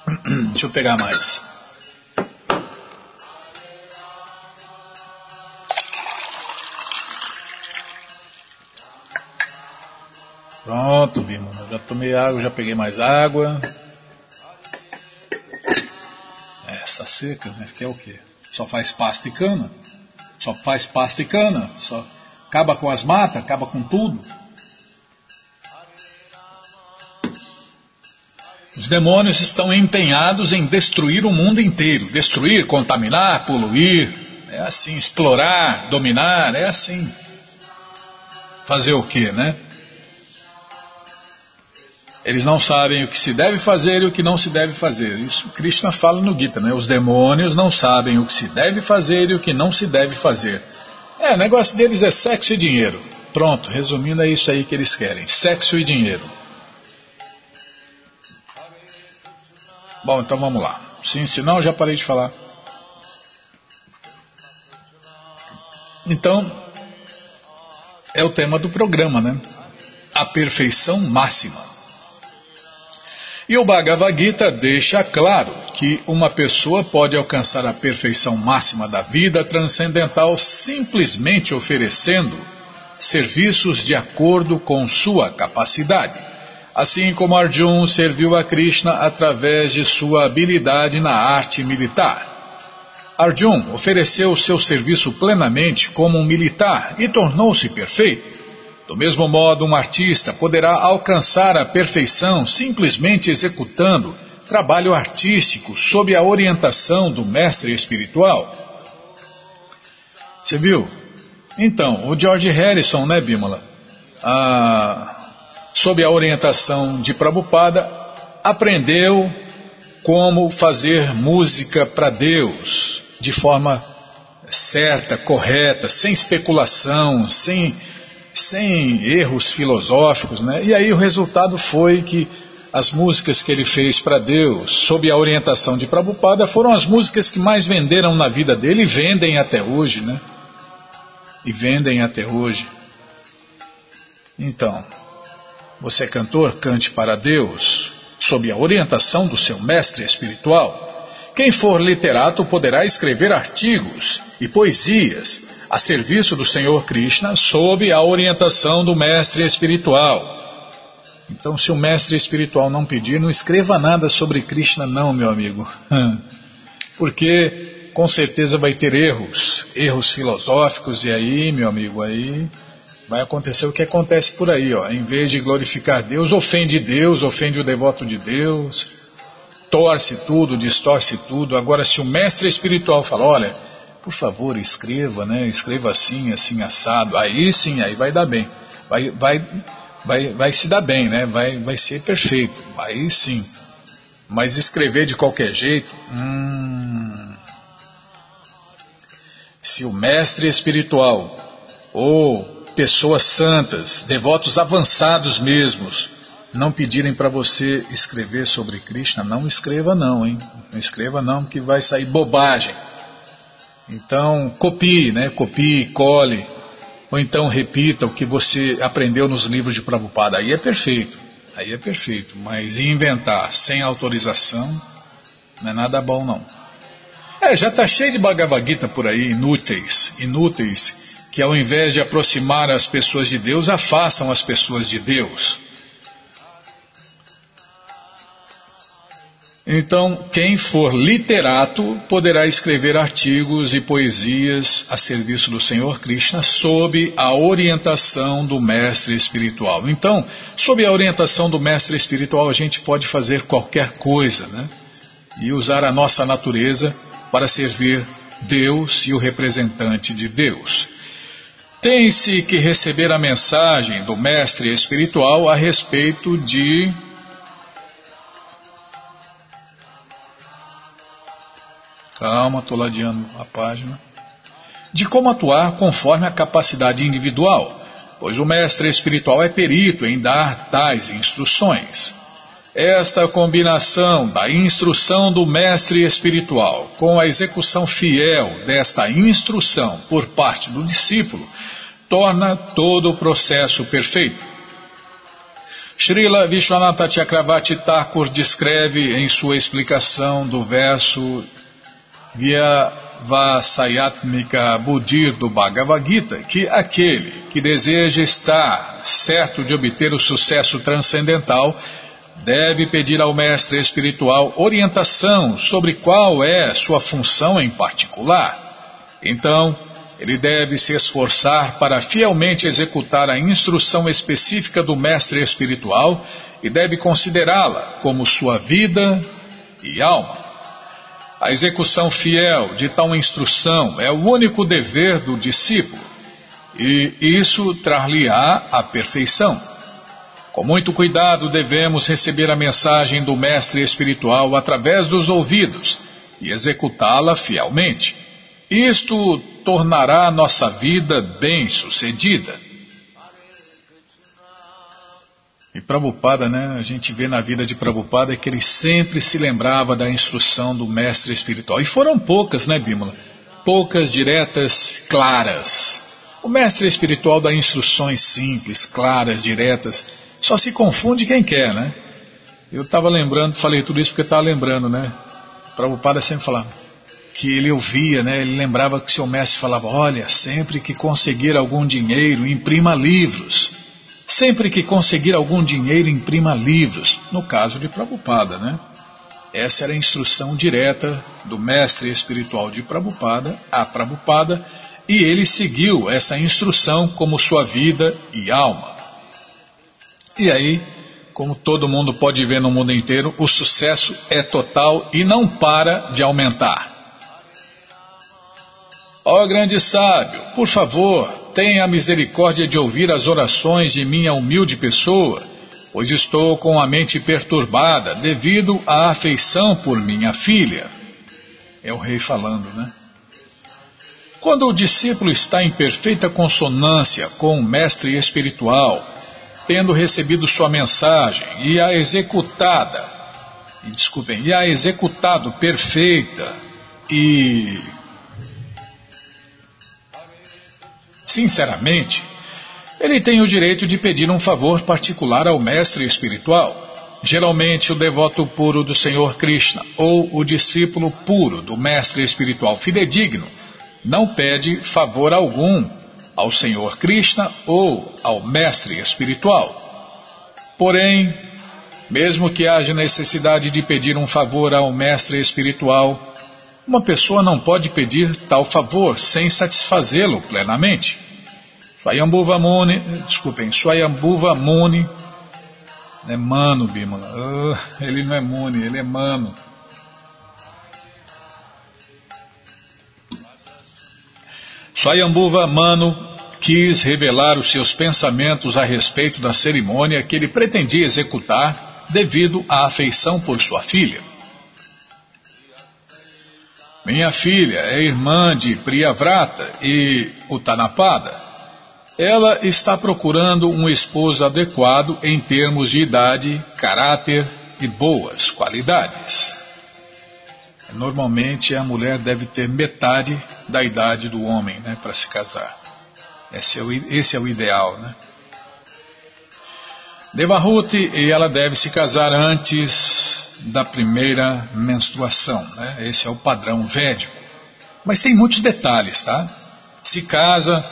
<clears throat> Deixa eu pegar mais. Pronto, Bima. Já tomei água, já peguei mais água. Essa seca, né? Que é o quê? Só faz pasta e cana. Só faz pasta e cana. Só acaba com as matas, acaba com tudo. Os demônios estão empenhados em destruir o mundo inteiro. Destruir, contaminar, poluir. É assim, explorar, dominar, é assim. Fazer o quê, né? Eles não sabem o que se deve fazer e o que não se deve fazer. Isso Krishna fala no Gita, né? Os demônios não sabem o que se deve fazer e o que não se deve fazer. É, o negócio deles é sexo e dinheiro. Pronto, resumindo, é isso aí que eles querem: sexo e dinheiro. Bom, então vamos lá. Sim, senão já parei de falar. Então, é o tema do programa, né? A perfeição máxima. E o Bhagavad Gita deixa claro que uma pessoa pode alcançar a perfeição máxima da vida transcendental simplesmente oferecendo serviços de acordo com sua capacidade assim como Arjun serviu a Krishna através de sua habilidade na arte militar. Arjun ofereceu seu serviço plenamente como um militar e tornou-se perfeito. Do mesmo modo, um artista poderá alcançar a perfeição simplesmente executando trabalho artístico sob a orientação do mestre espiritual. Você viu? Então, o George Harrison, né, Bímola? Ah, sob a orientação de Prabhupada, aprendeu como fazer música para Deus de forma certa, correta, sem especulação, sem, sem erros filosóficos, né? E aí o resultado foi que as músicas que ele fez para Deus, sob a orientação de Prabhupada, foram as músicas que mais venderam na vida dele e vendem até hoje, né? E vendem até hoje. Então, você é cantor, cante para Deus, sob a orientação do seu mestre espiritual. Quem for literato poderá escrever artigos e poesias a serviço do Senhor Krishna sob a orientação do mestre espiritual. Então, se o mestre espiritual não pedir, não escreva nada sobre Krishna, não, meu amigo. <laughs> Porque com certeza vai ter erros, erros filosóficos, e aí, meu amigo, aí vai acontecer o que acontece por aí, ó. Em vez de glorificar Deus, ofende Deus, ofende o devoto de Deus, torce tudo, distorce tudo. Agora, se o mestre espiritual fala, olha, por favor, escreva, né? Escreva assim, assim, assado. Aí sim, aí vai dar bem. Vai, vai, vai, vai se dar bem, né? Vai, vai ser perfeito. Aí sim. Mas escrever de qualquer jeito, hum, se o mestre espiritual ou pessoas santas, devotos avançados mesmos, não pedirem para você escrever sobre Krishna, não escreva não, hein? Não escreva não, que vai sair bobagem. Então, copie, né? Copie, cole, ou então repita o que você aprendeu nos livros de Prabhupada. Aí é perfeito, aí é perfeito. Mas inventar sem autorização não é nada bom não. É, já está cheio de Bhagavad Gita por aí, inúteis, inúteis, que ao invés de aproximar as pessoas de Deus, afastam as pessoas de Deus. Então, quem for literato poderá escrever artigos e poesias a serviço do Senhor Krishna sob a orientação do mestre espiritual. Então, sob a orientação do mestre espiritual, a gente pode fazer qualquer coisa, né? E usar a nossa natureza para servir Deus e o representante de Deus. Tem-se que receber a mensagem do mestre espiritual a respeito de Calma, estou ladeando a página. De como atuar conforme a capacidade individual, pois o mestre espiritual é perito em dar tais instruções. Esta combinação da instrução do mestre espiritual com a execução fiel desta instrução por parte do discípulo torna todo o processo perfeito. Srila Vishwanatha Chakravarti Thakur descreve em sua explicação do verso Via Vasayatmika Budir do Bhagavad Gita que aquele que deseja estar certo de obter o sucesso transcendental deve pedir ao mestre espiritual orientação sobre qual é sua função em particular. Então, ele deve se esforçar para fielmente executar a instrução específica do mestre espiritual e deve considerá-la como sua vida e alma. A execução fiel de tal instrução é o único dever do discípulo, e isso trar-lhe-á a perfeição. Com muito cuidado devemos receber a mensagem do mestre espiritual através dos ouvidos e executá-la fielmente. Isto tornará nossa vida bem-sucedida. E Prabhupada, né, a gente vê na vida de Prabhupada que ele sempre se lembrava da instrução do mestre espiritual. E foram poucas, né, Bímola? Poucas, diretas, claras. O mestre espiritual dá instruções simples, claras, diretas só se confunde quem quer, né? Eu estava lembrando, falei tudo isso porque estava lembrando, né? Prabhupada sempre falava que ele ouvia, né? Ele lembrava que seu mestre falava: Olha, sempre que conseguir algum dinheiro, imprima livros. Sempre que conseguir algum dinheiro, imprima livros. No caso de Prabhupada, né? Essa era a instrução direta do mestre espiritual de Prabhupada a Prabhupada e ele seguiu essa instrução como sua vida e alma. E aí, como todo mundo pode ver no mundo inteiro, o sucesso é total e não para de aumentar. Ó grande sábio, por favor, tenha misericórdia de ouvir as orações de minha humilde pessoa, pois estou com a mente perturbada devido à afeição por minha filha. É o rei falando, né? Quando o discípulo está em perfeita consonância com o mestre espiritual, tendo recebido sua mensagem e a executada, e, desculpem, e a executado perfeita e sinceramente, ele tem o direito de pedir um favor particular ao mestre espiritual. Geralmente, o devoto puro do Senhor Krishna ou o discípulo puro do mestre espiritual fidedigno não pede favor algum ao Senhor Krishna ou ao mestre espiritual. Porém, mesmo que haja necessidade de pedir um favor ao mestre espiritual, uma pessoa não pode pedir tal favor sem satisfazê-lo plenamente. Swayambhuva Muni, desculpem, Swayambhuva Muni, é mano, Bimala, uh, ele não é Muni, ele é mano. Swayambhuva Mano quis revelar os seus pensamentos a respeito da cerimônia que ele pretendia executar devido à afeição por sua filha. Minha filha é irmã de Priyavrata e Utanapada. Ela está procurando um esposo adequado em termos de idade, caráter e boas qualidades. Normalmente a mulher deve ter metade da idade do homem né, para se casar. Esse é, o, esse é o ideal. Né? Devahuti, e ela deve se casar antes da primeira menstruação. Né? Esse é o padrão védico. Mas tem muitos detalhes, tá? Se casa,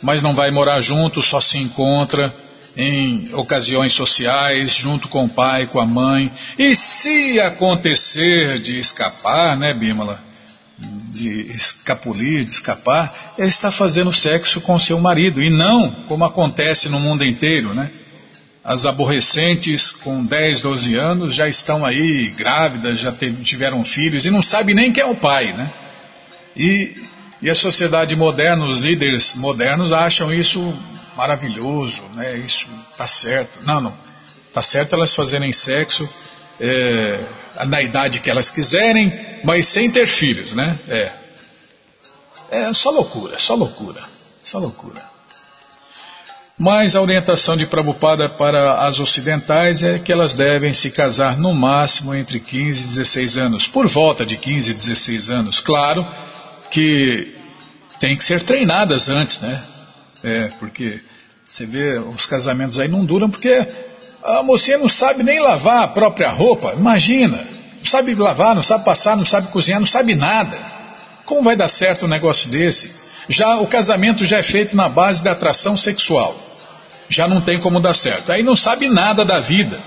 mas não vai morar junto, só se encontra em ocasiões sociais, junto com o pai, com a mãe. E se acontecer de escapar, né, Bímola? De escapulir, de escapar, é estar fazendo sexo com seu marido, e não como acontece no mundo inteiro, né? As aborrecentes com 10, 12 anos já estão aí grávidas, já tiveram filhos e não sabe nem quem é o pai, né? E, e a sociedade moderna, os líderes modernos acham isso maravilhoso, né? Isso tá certo. Não, não. Tá certo elas fazerem sexo é, na idade que elas quiserem, mas sem ter filhos, né? É. É só loucura, só loucura, só loucura. Mas a orientação de Prabhupada para as ocidentais é que elas devem se casar no máximo entre 15 e 16 anos, por volta de 15 e 16 anos. Claro que tem que ser treinadas antes, né? É, porque você vê os casamentos aí não duram porque a mocinha não sabe nem lavar a própria roupa. Imagina, não sabe lavar, não sabe passar, não sabe cozinhar, não sabe nada. Como vai dar certo um negócio desse? Já o casamento já é feito na base da atração sexual. Já não tem como dar certo. Aí não sabe nada da vida.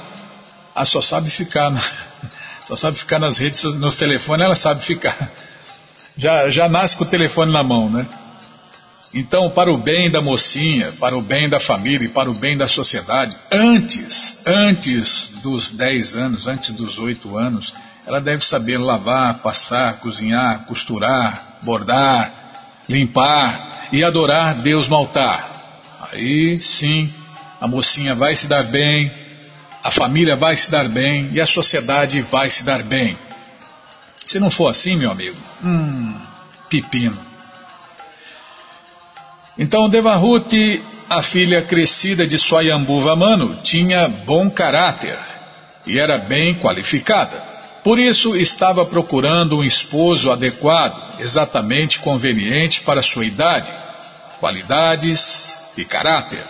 Ah, só sabe ficar, na, <laughs> só sabe ficar nas redes, nos telefones, ela sabe ficar. Já, já nasce com o telefone na mão, né? Então, para o bem da mocinha, para o bem da família e para o bem da sociedade, antes, antes dos 10 anos, antes dos 8 anos, ela deve saber lavar, passar, cozinhar, costurar, bordar, limpar e adorar Deus no altar. Aí sim, a mocinha vai se dar bem, a família vai se dar bem e a sociedade vai se dar bem. Se não for assim, meu amigo, hum, pepino. Então Devahuti, a filha crescida de Swayambhuva Manu, tinha bom caráter e era bem qualificada. Por isso estava procurando um esposo adequado, exatamente conveniente para sua idade, qualidades e caráter.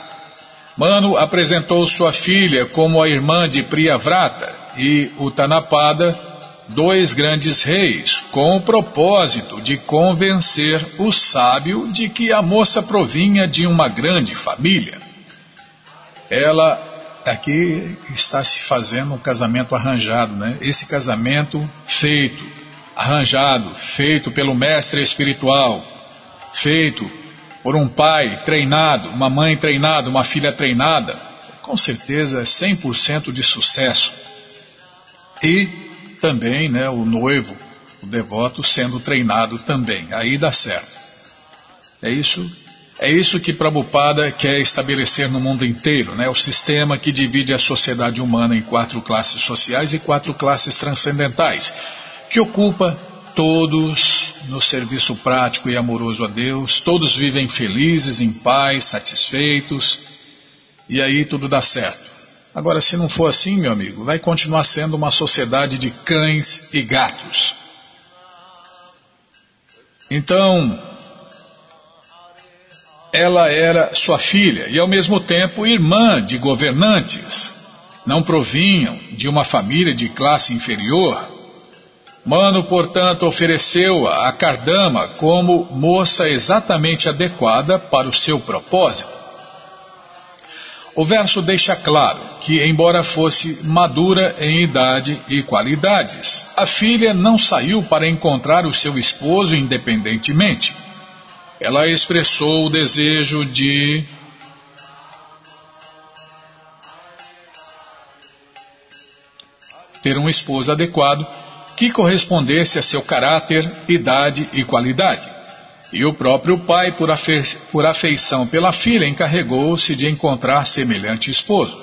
Mano apresentou sua filha como a irmã de Priyavrata e Utanapada dois grandes reis, com o propósito de convencer o sábio de que a moça provinha de uma grande família. Ela aqui está se fazendo um casamento arranjado, né? Esse casamento feito, arranjado, feito pelo mestre espiritual, feito por um pai treinado, uma mãe treinada, uma filha treinada, com certeza é 100% de sucesso. E também né, o noivo, o devoto, sendo treinado também. Aí dá certo. É isso, é isso que Prabhupada quer estabelecer no mundo inteiro, né? o sistema que divide a sociedade humana em quatro classes sociais e quatro classes transcendentais, que ocupa todos no serviço prático e amoroso a Deus, todos vivem felizes, em paz, satisfeitos, e aí tudo dá certo. Agora, se não for assim, meu amigo, vai continuar sendo uma sociedade de cães e gatos. Então, ela era sua filha e ao mesmo tempo irmã de governantes. Não provinham de uma família de classe inferior. Mano, portanto, ofereceu-a a Cardama como moça exatamente adequada para o seu propósito. O verso deixa claro que, embora fosse madura em idade e qualidades, a filha não saiu para encontrar o seu esposo independentemente. Ela expressou o desejo de ter um esposo adequado que correspondesse a seu caráter, idade e qualidade. E o próprio pai, por, afe... por afeição pela filha, encarregou-se de encontrar semelhante esposo.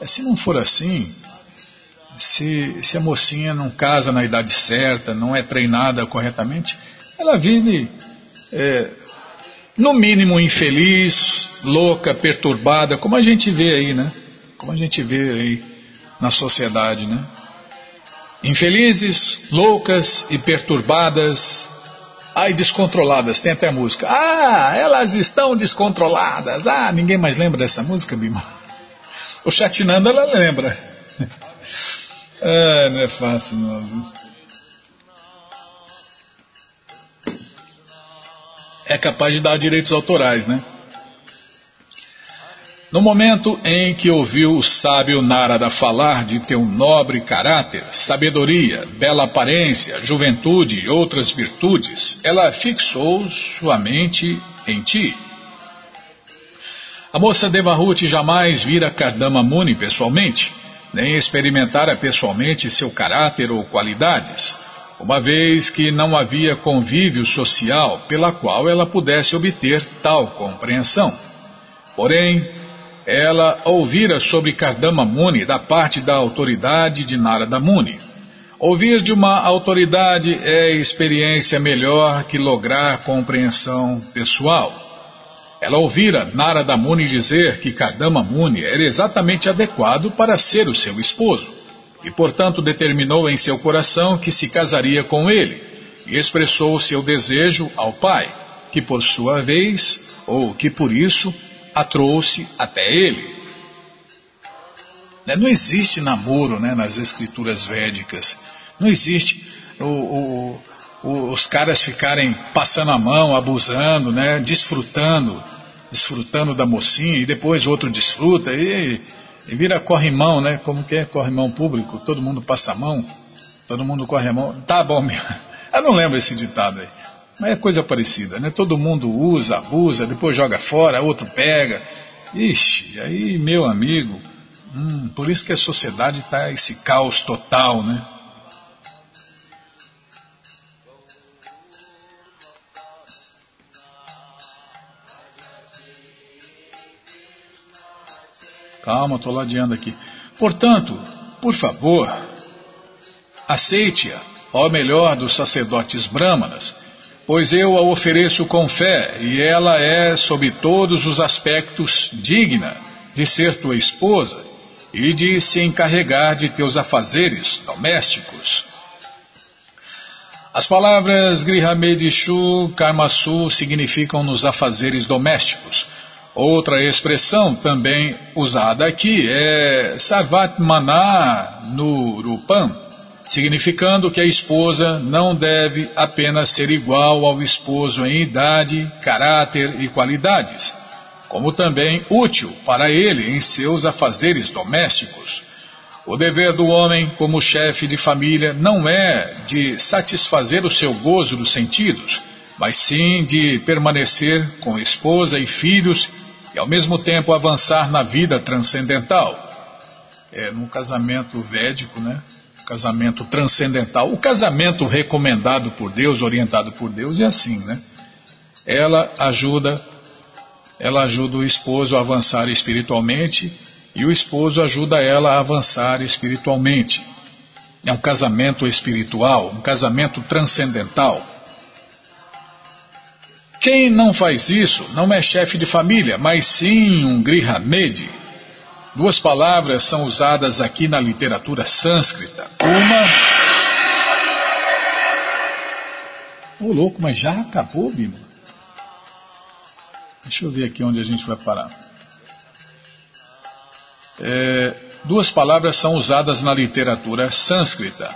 É, se não for assim, se, se a mocinha não casa na idade certa, não é treinada corretamente, ela vive, é, no mínimo, infeliz, louca, perturbada, como a gente vê aí, né? Como a gente vê aí na sociedade, né? Infelizes, loucas e perturbadas, Ai, descontroladas, tem até música. Ah, elas estão descontroladas. Ah, ninguém mais lembra dessa música, Bima? O Chatinanda ela lembra. <laughs> ah, não é fácil, não. É capaz de dar direitos autorais, né? No momento em que ouviu o sábio Narada falar de teu nobre caráter, sabedoria, bela aparência, juventude e outras virtudes, ela fixou sua mente em ti. A moça Devahuti jamais vira Kardama Muni pessoalmente, nem experimentara pessoalmente seu caráter ou qualidades, uma vez que não havia convívio social pela qual ela pudesse obter tal compreensão. Porém, ela ouvira sobre Kardama Muni da parte da autoridade de Narada Muni. Ouvir de uma autoridade é experiência melhor que lograr compreensão pessoal. Ela ouvira Narada Muni dizer que Kardama Muni era exatamente adequado para ser o seu esposo, e portanto determinou em seu coração que se casaria com ele, e expressou seu desejo ao pai, que por sua vez, ou que por isso, a trouxe até ele. Né, não existe namoro né, nas escrituras védicas. Não existe o, o, os caras ficarem passando a mão, abusando, né, desfrutando, desfrutando da mocinha e depois outro desfruta e, e vira corrimão, né? Como que é corrimão público? Todo mundo passa a mão, todo mundo corre a mão. Tá bom, <laughs> eu não lembro esse ditado aí. Mas é coisa parecida, né? Todo mundo usa, abusa, depois joga fora, outro pega. Ixi, aí, meu amigo, hum, por isso que a sociedade está esse caos total, né? Calma, estou ladeando aqui. Portanto, por favor, aceite-a, ó melhor dos sacerdotes brâmanas, pois eu a ofereço com fé, e ela é, sob todos os aspectos, digna de ser tua esposa e de se encarregar de teus afazeres domésticos. As palavras Grihamedishu Karmasu significam nos afazeres domésticos. Outra expressão também usada aqui é Sarvatmana Nurupam, significando que a esposa não deve apenas ser igual ao esposo em idade, caráter e qualidades, como também útil para ele em seus afazeres domésticos. O dever do homem, como chefe de família, não é de satisfazer o seu gozo dos sentidos, mas sim de permanecer com esposa e filhos e ao mesmo tempo avançar na vida transcendental. É, num casamento védico, né? Casamento transcendental. O casamento recomendado por Deus, orientado por Deus, é assim, né? Ela ajuda, ela ajuda o esposo a avançar espiritualmente e o esposo ajuda ela a avançar espiritualmente. É um casamento espiritual, um casamento transcendental. Quem não faz isso não é chefe de família, mas sim um grihamedi, Duas palavras são usadas aqui na literatura sânscrita. Uma. Ô oh, louco, mas já acabou, Bima? Deixa eu ver aqui onde a gente vai parar. É, duas palavras são usadas na literatura sânscrita.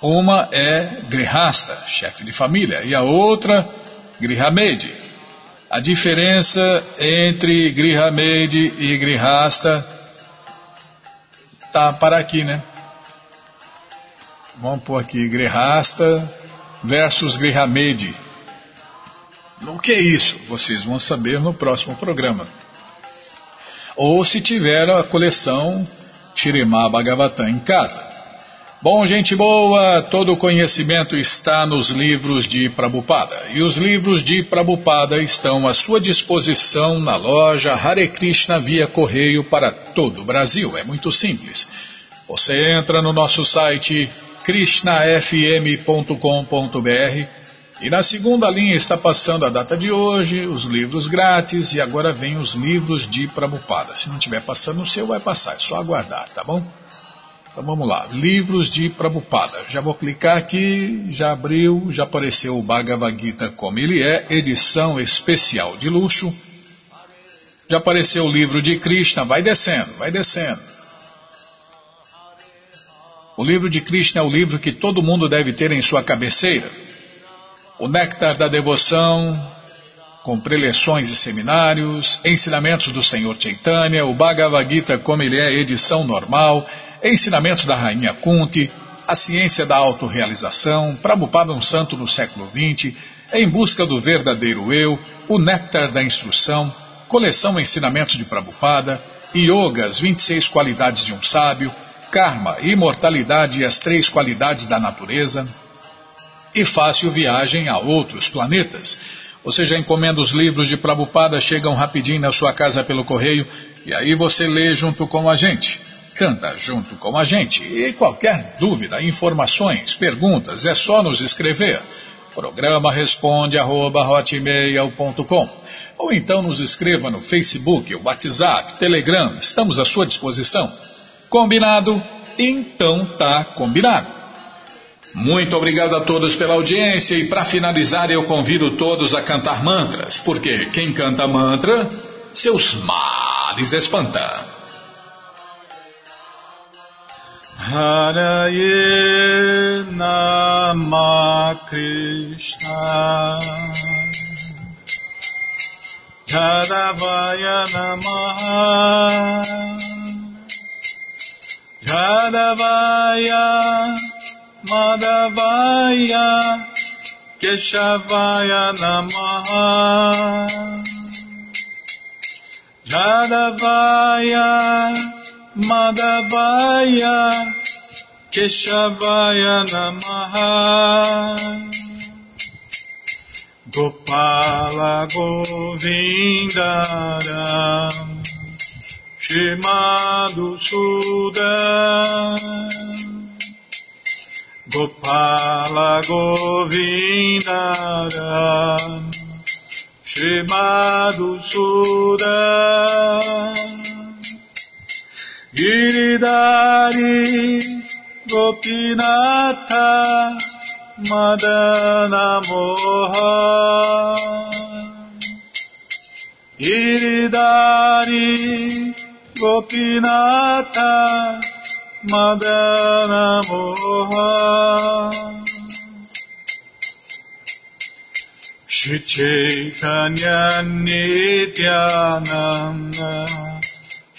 Uma é grihasta, chefe de família, e a outra grihamedi. A diferença entre grihamedi e grihasta tá para aqui, né? Vamos pôr aqui grihasta versus grihamedi. O que é isso? Vocês vão saber no próximo programa. Ou se tiver a coleção Tirimá Bhagavatam em casa. Bom, gente boa, todo o conhecimento está nos livros de Prabhupada. E os livros de Prabhupada estão à sua disposição na loja Hare Krishna via correio para todo o Brasil. É muito simples. Você entra no nosso site krishnafm.com.br e na segunda linha está passando a data de hoje, os livros grátis e agora vem os livros de Prabhupada. Se não estiver passando o seu, vai passar, é só aguardar, tá bom? Então vamos lá, livros de Prabhupada. Já vou clicar aqui, já abriu, já apareceu o Bhagavad Gita como ele é, edição especial de luxo. Já apareceu o livro de Krishna, vai descendo, vai descendo. O livro de Krishna é o livro que todo mundo deve ter em sua cabeceira o Néctar da Devoção, com preleções e seminários, ensinamentos do Senhor Chaitanya, o Bhagavad Gita como ele é, edição normal, ensinamentos da Rainha Kunti, a ciência da autorrealização, Prabhupada um santo no século XX, em busca do verdadeiro eu, o Néctar da Instrução, coleção Ensinamentos de Prabhupada, Yoga, as 26 qualidades de um sábio, Karma, imortalidade e as três qualidades da natureza, e fácil viagem a outros planetas. Você já encomenda os livros de Prabhupada, chegam rapidinho na sua casa pelo correio e aí você lê junto com a gente. Canta junto com a gente. E qualquer dúvida, informações, perguntas, é só nos escrever. Programa responde arroba, ou então nos escreva no Facebook, WhatsApp, Telegram, estamos à sua disposição. Combinado? Então tá combinado. Muito obrigado a todos pela audiência e para finalizar eu convido todos a cantar mantras, porque quem canta mantra, seus males espanta. Haraye Nama Krishna. Jadavaya Namaha. Jadavaya Madhavaya Keshavaya Namaha. Jadavaya Madhavaya Keshavaya Namaha. Gopala Govindaram Shimadu Sudan Gopala Govindaram Shrimadu Sudam Giridari Gopinatha Madana Moha Giridari Gopinatha Madana Moha Shri Chaitanya Nityananda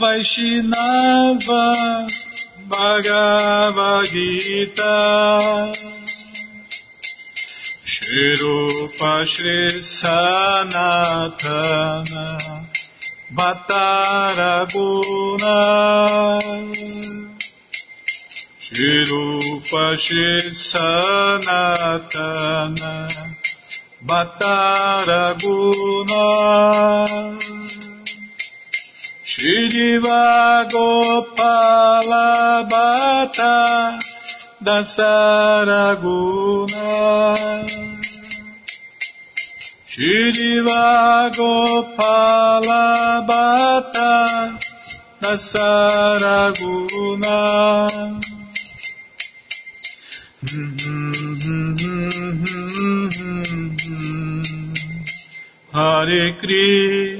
Vaishnava Bhagavad Gita. Shri Rupa Shri Sanatana Bhattaraguna Shirupa Sanatana Bhattaraguna Jigivagopalabhata Dasaraguna. Jigivagopalabhata Dasaraguna. Hare Krishna.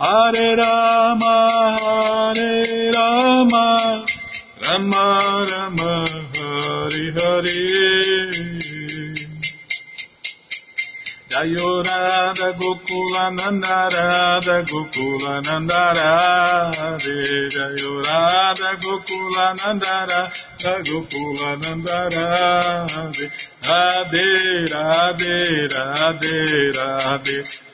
Hare Rama Hare Rama Rama Rama Hare Hare. Jayo Radha Gokula Nanda Radha Gokula Nanda Radha Jayo Radha Gokula Nanda Radha Gokula Nanda Radha Radhe Radhe Radhe Radhe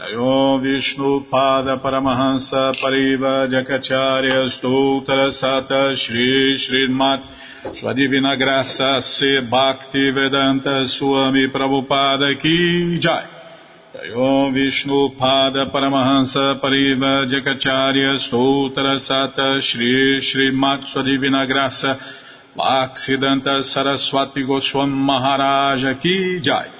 Jayom Vishnu Pada Paramahansa Pariva Jakacharya Stoutra Sata Shri Srimat Sua Divina Graça Se Bhakti Vedanta Swami Prabhupada Ki Jai. Jayom Vishnu Pada Paramahansa Pariva Jakacharya Stoutra Sata Shri Srimat Sua Divina Graça Bhaksidanta Saraswati Goswam Maharaja Ki Jai